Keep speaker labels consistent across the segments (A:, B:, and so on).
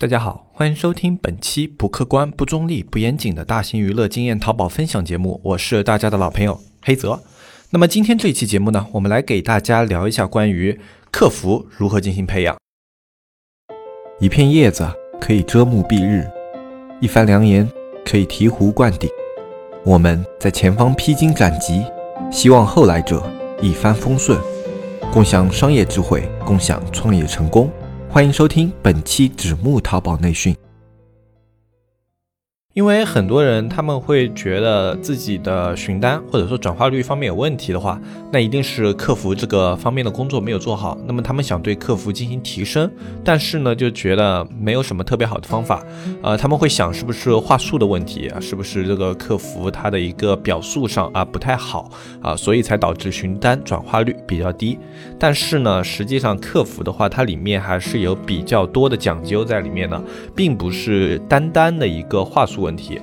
A: 大家好，欢迎收听本期不客观、不中立、不严谨的大型娱乐经验淘宝分享节目，我是大家的老朋友黑泽。那么今天这期节目呢，我们来给大家聊一下关于客服如何进行培养。一片叶子可以遮目蔽日，一番良言可以醍醐灌顶。我们在前方披荆斩棘，希望后来者一帆风顺，共享商业智慧，共享创业成功。欢迎收听本期纸木淘宝内训。因为很多人他们会觉得自己的询单或者说转化率方面有问题的话，那一定是客服这个方面的工作没有做好。那么他们想对客服进行提升，但是呢就觉得没有什么特别好的方法。呃，他们会想是不是话术的问题啊？是不是这个客服他的一个表述上啊不太好啊？所以才导致询单转化率比较低。但是呢，实际上客服的话，它里面还是有比较多的讲究在里面的，并不是单单的一个话术。问题，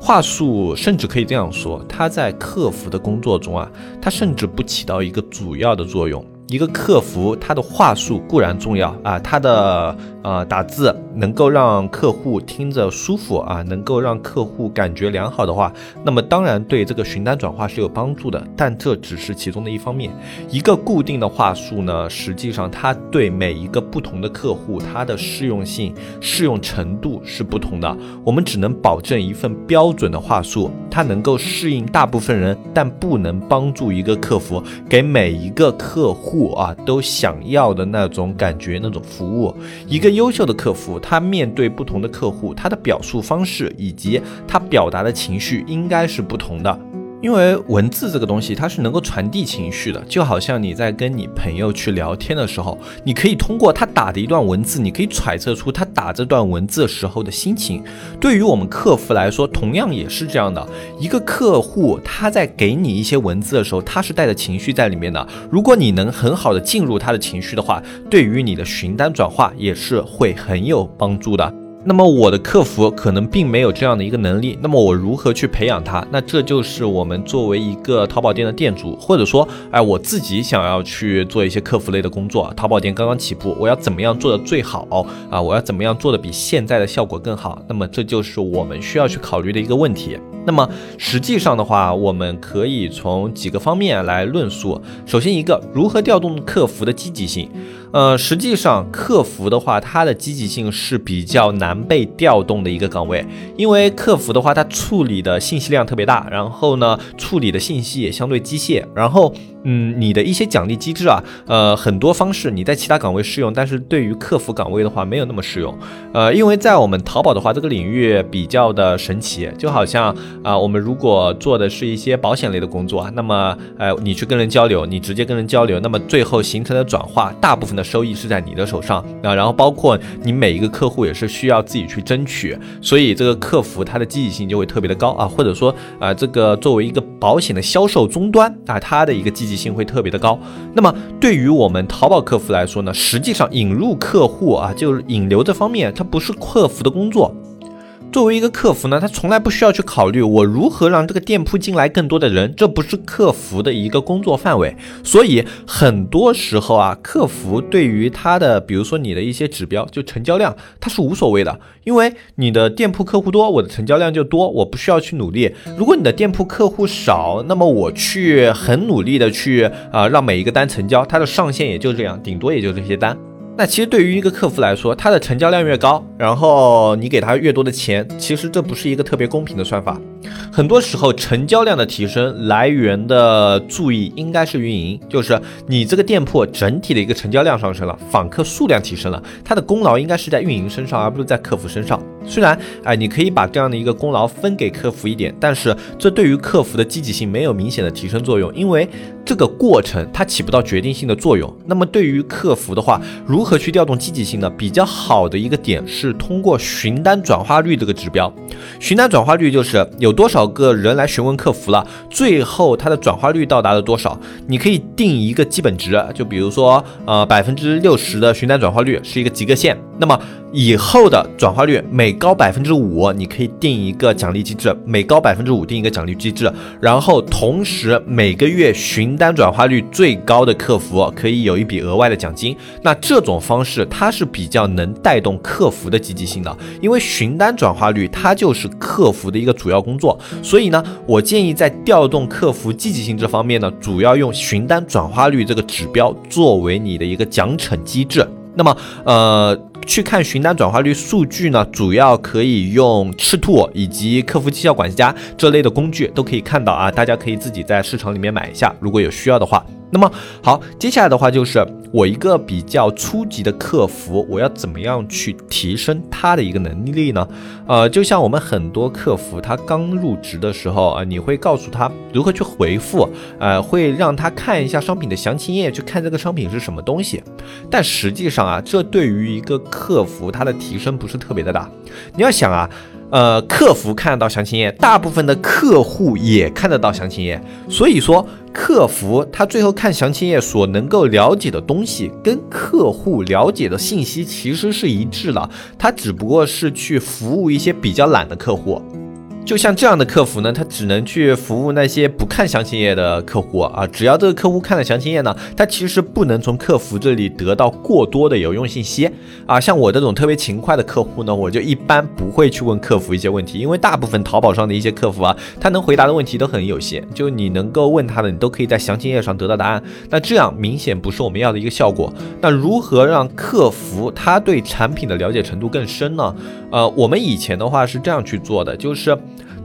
A: 话术甚至可以这样说，它在客服的工作中啊，它甚至不起到一个主要的作用。一个客服，他的话术固然重要啊，他的呃打字能够让客户听着舒服啊，能够让客户感觉良好的话，那么当然对这个询单转化是有帮助的，但这只是其中的一方面。一个固定的话术呢，实际上它对每一个不同的客户，它的适用性、适用程度是不同的。我们只能保证一份标准的话术，它能够适应大部分人，但不能帮助一个客服给每一个客户。户啊，都想要的那种感觉，那种服务。一个优秀的客服，他面对不同的客户，他的表述方式以及他表达的情绪应该是不同的。因为文字这个东西，它是能够传递情绪的，就好像你在跟你朋友去聊天的时候，你可以通过他打的一段文字，你可以揣测出他打这段文字时候的心情。对于我们客服来说，同样也是这样的。一个客户他在给你一些文字的时候，他是带着情绪在里面的。如果你能很好的进入他的情绪的话，对于你的询单转化也是会很有帮助的。那么我的客服可能并没有这样的一个能力，那么我如何去培养他？那这就是我们作为一个淘宝店的店主，或者说，哎，我自己想要去做一些客服类的工作。淘宝店刚刚起步，我要怎么样做的最好啊？我要怎么样做的比现在的效果更好？那么这就是我们需要去考虑的一个问题。那么实际上的话，我们可以从几个方面来论述。首先一个，如何调动客服的积极性？呃，实际上客服的话，它的积极性是比较难被调动的一个岗位，因为客服的话，它处理的信息量特别大，然后呢，处理的信息也相对机械，然后。嗯，你的一些奖励机制啊，呃，很多方式你在其他岗位适用，但是对于客服岗位的话没有那么适用。呃，因为在我们淘宝的话，这个领域比较的神奇，就好像啊，我们如果做的是一些保险类的工作，那么呃，你去跟人交流，你直接跟人交流，那么最后形成的转化，大部分的收益是在你的手上啊。然后包括你每一个客户也是需要自己去争取，所以这个客服它的积极性就会特别的高啊，或者说啊，这个作为一个保险的销售终端啊，它的一个积。性会特别的高。那么对于我们淘宝客服来说呢，实际上引入客户啊，就是引流这方面，它不是客服的工作。作为一个客服呢，他从来不需要去考虑我如何让这个店铺进来更多的人，这不是客服的一个工作范围。所以很多时候啊，客服对于他的，比如说你的一些指标，就成交量，他是无所谓的，因为你的店铺客户多，我的成交量就多，我不需要去努力。如果你的店铺客户少，那么我去很努力的去啊，让每一个单成交，它的上限也就这样，顶多也就这些单。那其实对于一个客服来说，他的成交量越高，然后你给他越多的钱，其实这不是一个特别公平的算法。很多时候，成交量的提升来源的注意应该是运营，就是你这个店铺整体的一个成交量上升了，访客数量提升了，它的功劳应该是在运营身上，而不是在客服身上。虽然哎，你可以把这样的一个功劳分给客服一点，但是这对于客服的积极性没有明显的提升作用，因为这个过程它起不到决定性的作用。那么对于客服的话，如何去调动积极性呢？比较好的一个点是通过询单转化率这个指标，询单转化率就是有多少个人来询问客服了，最后它的转化率到达了多少？你可以定一个基本值，就比如说呃百分之六十的询单转化率是一个及格线，那么。以后的转化率每高百分之五，你可以定一个奖励机制；每高百分之五定一个奖励机制。然后同时每个月询单转化率最高的客服可以有一笔额外的奖金。那这种方式它是比较能带动客服的积极性的，因为询单转化率它就是客服的一个主要工作。所以呢，我建议在调动客服积极性这方面呢，主要用询单转化率这个指标作为你的一个奖惩机制。那么，呃。去看询单转化率数据呢，主要可以用赤兔以及客服绩效管家这类的工具都可以看到啊，大家可以自己在市场里面买一下，如果有需要的话。那么好，接下来的话就是我一个比较初级的客服，我要怎么样去提升他的一个能力呢？呃，就像我们很多客服，他刚入职的时候啊，你会告诉他如何去回复，呃，会让他看一下商品的详情页，去看这个商品是什么东西。但实际上啊，这对于一个客服他的提升不是特别的大。你要想啊。呃，客服看得到详情页，大部分的客户也看得到详情页，所以说客服他最后看详情页所能够了解的东西，跟客户了解的信息其实是一致的，他只不过是去服务一些比较懒的客户。就像这样的客服呢，他只能去服务那些不看详情页的客户啊。只要这个客户看了详情页呢，他其实不能从客服这里得到过多的有用信息啊。像我这种特别勤快的客户呢，我就一般不会去问客服一些问题，因为大部分淘宝上的一些客服啊，他能回答的问题都很有限，就你能够问他的，你都可以在详情页上得到答案。那这样明显不是我们要的一个效果。那如何让客服他对产品的了解程度更深呢？呃，我们以前的话是这样去做的，就是。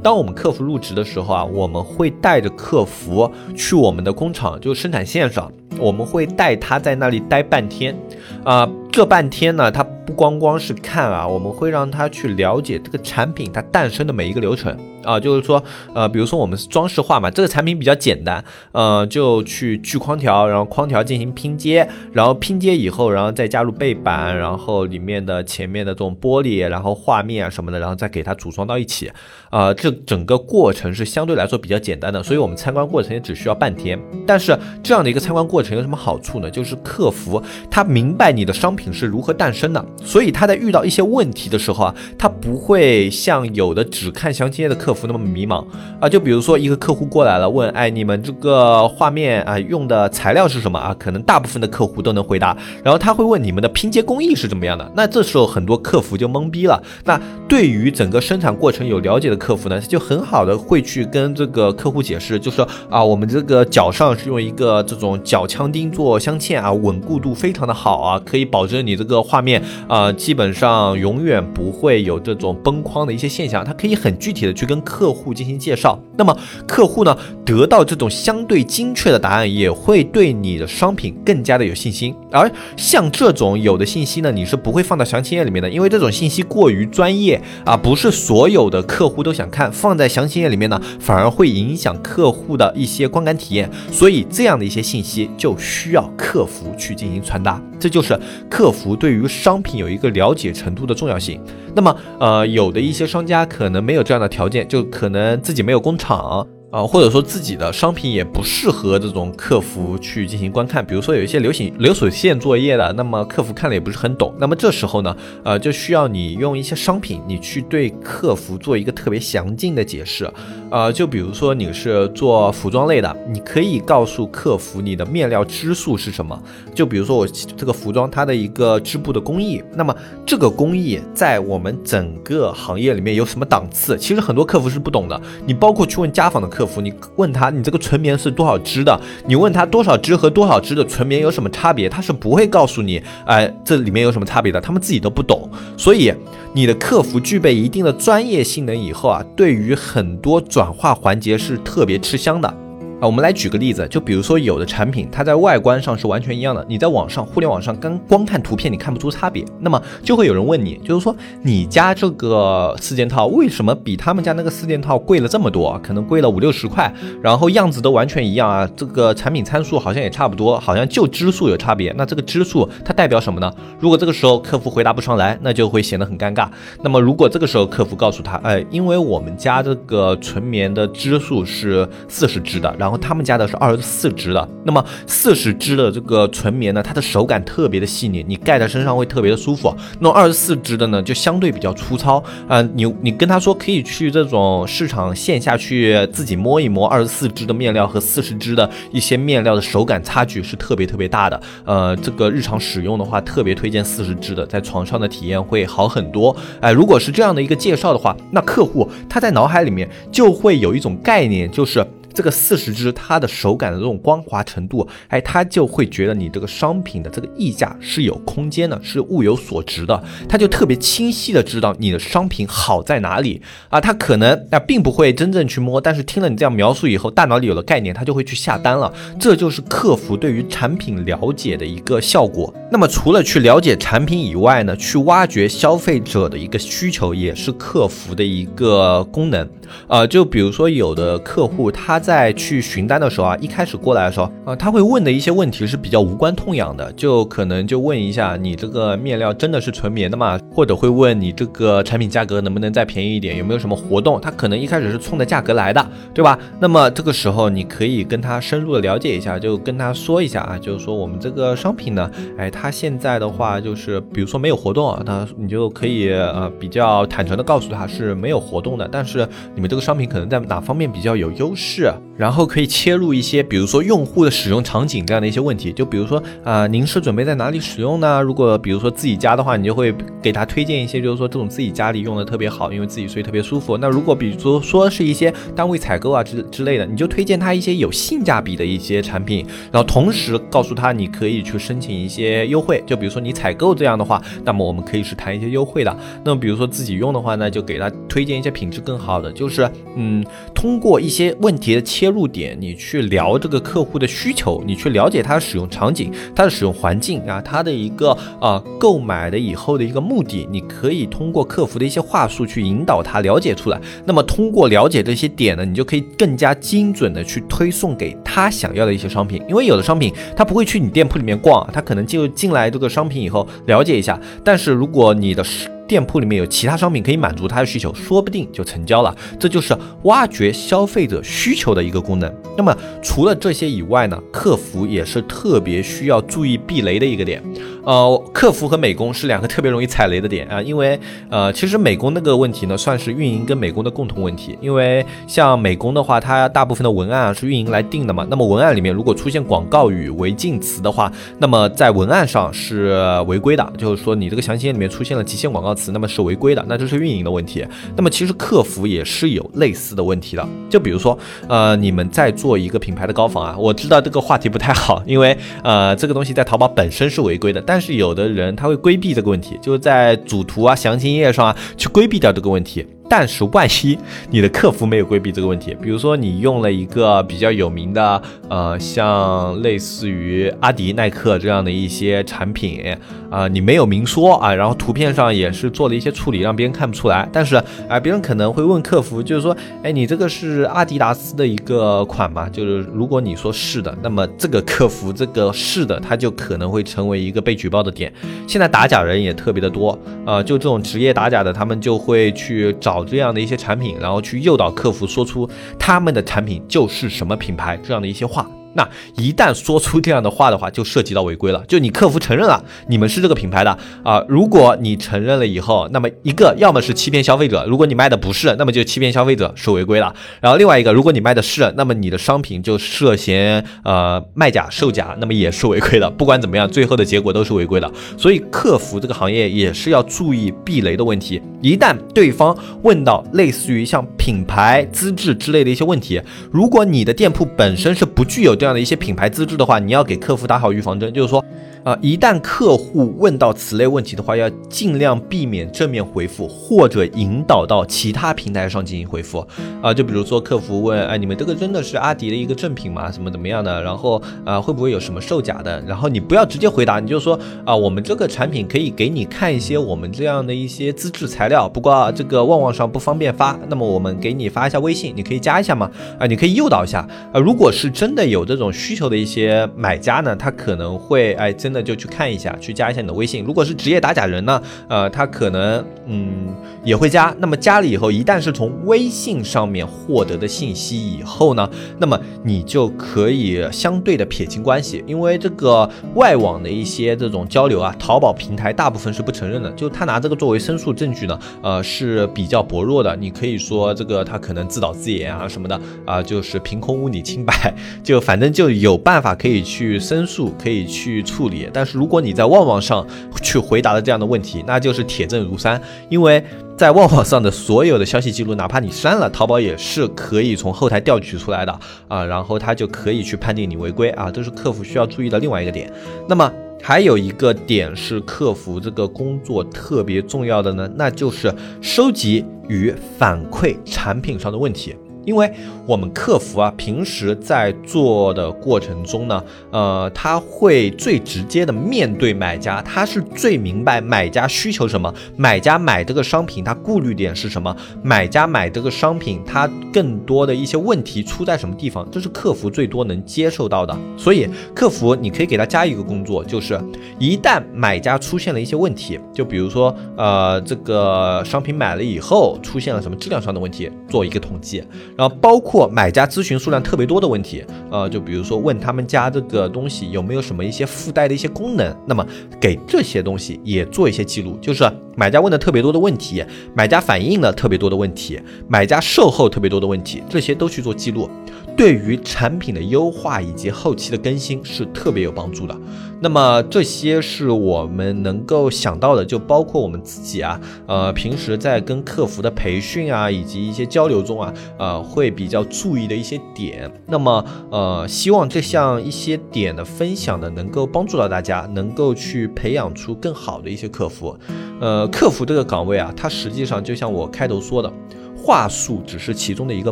A: 当我们客服入职的时候啊，我们会带着客服去我们的工厂，就生产线上，我们会带他在那里待半天，啊，这半天呢，他不光光是看啊，我们会让他去了解这个产品它诞生的每一个流程。啊，就是说，呃，比如说我们是装饰画嘛，这个产品比较简单，呃，就去锯框条，然后框条进行拼接，然后拼接以后，然后再加入背板，然后里面的前面的这种玻璃，然后画面啊什么的，然后再给它组装到一起，啊，这整个过程是相对来说比较简单的，所以我们参观过程也只需要半天。但是这样的一个参观过程有什么好处呢？就是客服他明白你的商品是如何诞生的，所以他在遇到一些问题的时候啊，他不会像有的只看详情页的客服。那么迷茫啊，就比如说一个客户过来了，问，哎，你们这个画面啊用的材料是什么啊？可能大部分的客户都能回答，然后他会问你们的拼接工艺是怎么样的？那这时候很多客服就懵逼了。那对于整个生产过程有了解的客服呢，他就很好的会去跟这个客户解释，就说啊，我们这个脚上是用一个这种脚枪钉做镶嵌啊，稳固度非常的好啊，可以保证你这个画面啊，基本上永远不会有这种崩框的一些现象。他可以很具体的去跟客户进行介绍，那么客户呢得到这种相对精确的答案，也会对你的商品更加的有信心。而像这种有的信息呢，你是不会放到详情页里面的，因为这种信息过于专业啊，不是所有的客户都想看。放在详情页里面呢，反而会影响客户的一些观感体验。所以这样的一些信息就需要客服去进行传达，这就是客服对于商品有一个了解程度的重要性。那么，呃，有的一些商家可能没有这样的条件，就可能自己没有工厂。啊，或者说自己的商品也不适合这种客服去进行观看，比如说有一些流行流水线作业的，那么客服看了也不是很懂，那么这时候呢，呃，就需要你用一些商品，你去对客服做一个特别详尽的解释，呃，就比如说你是做服装类的，你可以告诉客服你的面料支数是什么，就比如说我这个服装它的一个织布的工艺，那么这个工艺在我们整个行业里面有什么档次？其实很多客服是不懂的，你包括去问家纺的。客服，你问他你这个纯棉是多少支的？你问他多少支和多少支的纯棉有什么差别？他是不会告诉你，哎，这里面有什么差别的？他们自己都不懂。所以，你的客服具备一定的专业性能以后啊，对于很多转化环节是特别吃香的。啊，我们来举个例子，就比如说有的产品，它在外观上是完全一样的，你在网上、互联网上刚光看图片，你看不出差别，那么就会有人问你，就是说你家这个四件套为什么比他们家那个四件套贵了这么多？可能贵了五六十块，然后样子都完全一样啊，这个产品参数好像也差不多，好像就支数有差别。那这个支数它代表什么呢？如果这个时候客服回答不上来，那就会显得很尴尬。那么如果这个时候客服告诉他，哎，因为我们家这个纯棉的支数是四十支的，然然后他们家的是二十四支的。那么四十支的这个纯棉呢，它的手感特别的细腻，你盖在身上会特别的舒服。那二十四支的呢，就相对比较粗糙啊。你你跟他说可以去这种市场线下去自己摸一摸二十四支的面料和四十支的一些面料的手感差距是特别特别大的。呃，这个日常使用的话，特别推荐四十支的，在床上的体验会好很多。哎，如果是这样的一个介绍的话，那客户他在脑海里面就会有一种概念，就是。这个四十支，它的手感的这种光滑程度，哎，他就会觉得你这个商品的这个溢价是有空间的，是物有所值的，他就特别清晰的知道你的商品好在哪里啊，他可能那并不会真正去摸，但是听了你这样描述以后，大脑里有了概念，他就会去下单了，这就是客服对于产品了解的一个效果。那么除了去了解产品以外呢，去挖掘消费者的一个需求，也是客服的一个功能。呃，就比如说有的客户他。在去询单的时候啊，一开始过来的时候啊，他会问的一些问题是比较无关痛痒的，就可能就问一下你这个面料真的是纯棉的吗？或者会问你这个产品价格能不能再便宜一点？有没有什么活动？他可能一开始是冲着价格来的，对吧？那么这个时候你可以跟他深入的了解一下，就跟他说一下啊，就是说我们这个商品呢，哎，他现在的话就是比如说没有活动啊，他你就可以呃比较坦诚的告诉他是没有活动的，但是你们这个商品可能在哪方面比较有优势。up. 然后可以切入一些，比如说用户的使用场景这样的一些问题，就比如说啊，您是准备在哪里使用呢？如果比如说自己家的话，你就会给他推荐一些，就是说这种自己家里用的特别好，因为自己睡特别舒服。那如果比如说说是一些单位采购啊之之类的，你就推荐他一些有性价比的一些产品，然后同时告诉他你可以去申请一些优惠，就比如说你采购这样的话，那么我们可以是谈一些优惠的。那么比如说自己用的话呢，就给他推荐一些品质更好的，就是嗯，通过一些问题的切切入。点你去聊这个客户的需求，你去了解他的使用场景、他的使用环境啊，他的一个啊购买的以后的一个目的，你可以通过客服的一些话术去引导他了解出来。那么通过了解这些点呢，你就可以更加精准的去推送给他想要的一些商品。因为有的商品他不会去你店铺里面逛，他可能就进来这个商品以后了解一下。但是如果你的店铺里面有其他商品可以满足他的需求，说不定就成交了。这就是挖掘消费者需求的一个功能。那么除了这些以外呢，客服也是特别需要注意避雷的一个点。呃，客服和美工是两个特别容易踩雷的点啊，因为呃，其实美工那个问题呢，算是运营跟美工的共同问题。因为像美工的话，它大部分的文案啊是运营来定的嘛。那么文案里面如果出现广告语、违禁词的话，那么在文案上是违规的，就是说你这个详情页里面出现了极限广告词，那么是违规的，那这是运营的问题。那么其实客服也是有类似的问题的，就比如说呃，你们在做一个品牌的高仿啊，我知道这个话题不太好，因为呃，这个东西在淘宝本身是违规的，但但是有的人他会规避这个问题，就是在主图啊、详情页上啊去规避掉这个问题。但是万一你的客服没有规避这个问题，比如说你用了一个比较有名的，呃，像类似于阿迪、耐克这样的一些产品，啊，你没有明说啊，然后图片上也是做了一些处理，让别人看不出来。但是啊，别人可能会问客服，就是说，哎，你这个是阿迪达斯的一个款吗？就是如果你说是的，那么这个客服这个是的，他就可能会成为一个被举报的点。现在打假人也特别的多，啊，就这种职业打假的，他们就会去找。这样的一些产品，然后去诱导客服说出他们的产品就是什么品牌这样的一些话。那一旦说出这样的话的话，就涉及到违规了。就你客服承认了你们是这个品牌的啊，如果你承认了以后，那么一个要么是欺骗消费者，如果你卖的不是，那么就欺骗消费者是违规了。然后另外一个，如果你卖的是，那么你的商品就涉嫌呃卖假售假，那么也是违规的。不管怎么样，最后的结果都是违规的。所以客服这个行业也是要注意避雷的问题。一旦对方问到类似于像品牌资质之类的一些问题，如果你的店铺本身是不具有这样这样的一些品牌资质的话，你要给客服打好预防针，就是说。啊，一旦客户问到此类问题的话，要尽量避免正面回复，或者引导到其他平台上进行回复。啊，就比如说客服问，哎，你们这个真的是阿迪的一个正品吗？怎么怎么样的？然后啊，会不会有什么售假的？然后你不要直接回答，你就说啊，我们这个产品可以给你看一些我们这样的一些资质材料，不过这个旺旺上不方便发，那么我们给你发一下微信，你可以加一下吗？啊，你可以诱导一下。啊，如果是真的有这种需求的一些买家呢，他可能会哎真的。呢就去看一下，去加一下你的微信。如果是职业打假人呢，呃，他可能嗯也会加。那么加了以后，一旦是从微信上面获得的信息以后呢，那么你就可以相对的撇清关系，因为这个外网的一些这种交流啊，淘宝平台大部分是不承认的，就他拿这个作为申诉证据呢，呃是比较薄弱的。你可以说这个他可能自导自演啊什么的啊，就是凭空污你清白，就反正就有办法可以去申诉，可以去处理。但是如果你在旺旺上去回答了这样的问题，那就是铁证如山，因为。在旺旺上的所有的消息记录，哪怕你删了，淘宝也是可以从后台调取出来的啊，然后它就可以去判定你违规啊，这是客服需要注意的另外一个点。那么还有一个点是客服这个工作特别重要的呢，那就是收集与反馈产品上的问题。因为我们客服啊，平时在做的过程中呢，呃，他会最直接的面对买家，他是最明白买家需求什么，买家买这个商品他顾虑点是什么，买家买这个商品他更多的一些问题出在什么地方，这是客服最多能接受到的。所以客服你可以给他加一个工作，就是一旦买家出现了一些问题，就比如说呃这个商品买了以后出现了什么质量上的问题，做一个统计。然后包括买家咨询数量特别多的问题，呃，就比如说问他们家这个东西有没有什么一些附带的一些功能，那么给这些东西也做一些记录，就是买家问的特别多的问题，买家反映了特别多的问题，买家售后特别多的问题，这些都去做记录。对于产品的优化以及后期的更新是特别有帮助的。那么这些是我们能够想到的，就包括我们自己啊，呃，平时在跟客服的培训啊，以及一些交流中啊，呃，会比较注意的一些点。那么，呃，希望这项一些点的分享呢，能够帮助到大家，能够去培养出更好的一些客服。呃，客服这个岗位啊，它实际上就像我开头说的。话术只是其中的一个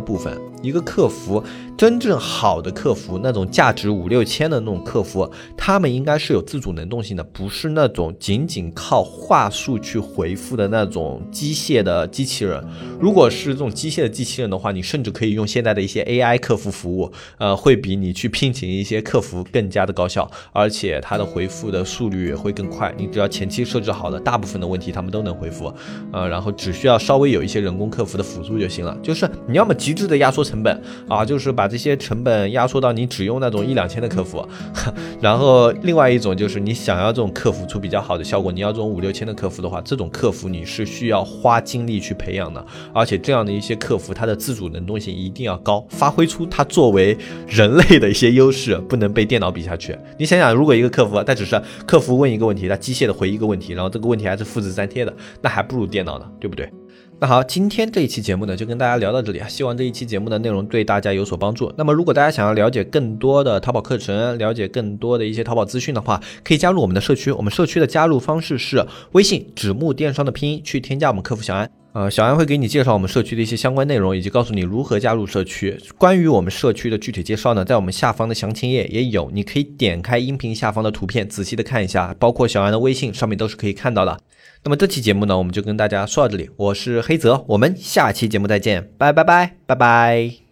A: 部分，一个客服真正好的客服，那种价值五六千的那种客服，他们应该是有自主能动性的，不是那种仅仅靠话术去回复的那种机械的机器人。如果是这种机械的机器人的话，你甚至可以用现在的一些 AI 客服服务，呃，会比你去聘请一些客服更加的高效，而且它的回复的速率也会更快。你只要前期设置好了，大部分的问题他们都能回复，呃，然后只需要稍微有一些人工客服的辅助。就行了，就是你要么极致的压缩成成本啊，就是把这些成本压缩到你只用那种一两千的客服，然后另外一种就是你想要这种客服出比较好的效果，你要这种五六千的客服的话，这种客服你是需要花精力去培养的，而且这样的一些客服，他的自主能动性一定要高，发挥出他作为人类的一些优势，不能被电脑比下去。你想想，如果一个客服他只是客服问一个问题，他机械的回一个问题，然后这个问题还是复制粘贴的，那还不如电脑呢，对不对？那好，今天这一期节目呢，就跟大家聊到这里啊。希望这一期节目的内容对大家有所帮助。那么，如果大家想要了解更多的淘宝课程，了解更多的一些淘宝资讯的话，可以加入我们的社区。我们社区的加入方式是微信“纸木电商”的拼音，去添加我们客服小安。呃，小安会给你介绍我们社区的一些相关内容，以及告诉你如何加入社区。关于我们社区的具体介绍呢，在我们下方的详情页也有，你可以点开音频下方的图片，仔细的看一下，包括小安的微信上面都是可以看到的。那么这期节目呢，我们就跟大家说到这里。我是黑泽，我们下期节目再见，拜拜拜拜拜。